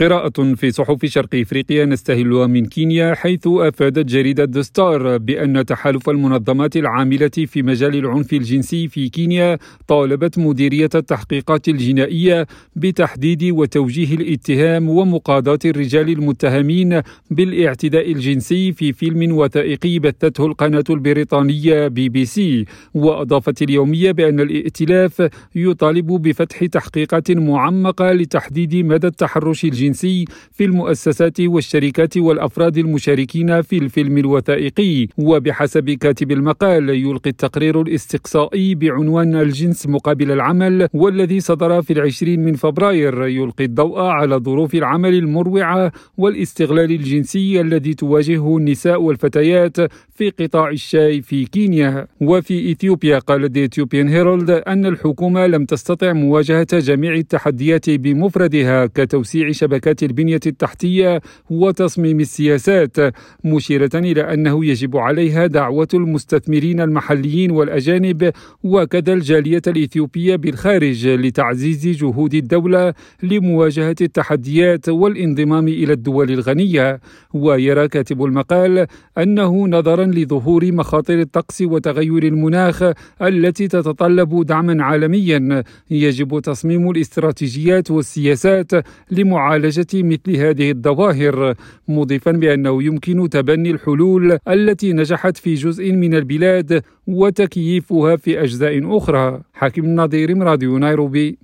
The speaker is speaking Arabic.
قراءة في صحف شرق إفريقيا نستهلها من كينيا حيث أفادت جريدة ذا ستار بأن تحالف المنظمات العاملة في مجال العنف الجنسي في كينيا طالبت مديرية التحقيقات الجنائية بتحديد وتوجيه الاتهام ومقاضاة الرجال المتهمين بالاعتداء الجنسي في فيلم وثائقي بثته القناة البريطانية بي بي سي. وأضافت اليومية بأن الائتلاف يطالب بفتح تحقيقات معمقة لتحديد مدى التحرش الجنسي الجنسي في المؤسسات والشركات والأفراد المشاركين في الفيلم الوثائقي. وبحسب كاتب المقال يلقي التقرير الاستقصائي بعنوان الجنس مقابل العمل والذي صدر في العشرين من فبراير. يلقي الضوء على ظروف العمل المروعة والاستغلال الجنسي الذي تواجهه النساء والفتيات في قطاع الشاي في كينيا. وفي إثيوبيا قال دي إثيوبيان هيرولد أن الحكومة لم تستطع مواجهة جميع التحديات بمفردها كتوسيع شبكة شبكات البنية التحتية وتصميم السياسات مشيرة إلى أنه يجب عليها دعوة المستثمرين المحليين والأجانب وكذا الجالية الإثيوبية بالخارج لتعزيز جهود الدولة لمواجهة التحديات والانضمام إلى الدول الغنية. ويرى كاتب المقال أنه نظرا لظهور مخاطر الطقس وتغير المناخ التي تتطلب دعما عالميا يجب تصميم الاستراتيجيات والسياسات لمعالجة معالجة مثل هذه الظواهر مضيفا بأنه يمكن تبني الحلول التي نجحت في جزء من البلاد وتكييفها في أجزاء أخرى. حاكم النظير راديو نيروبي.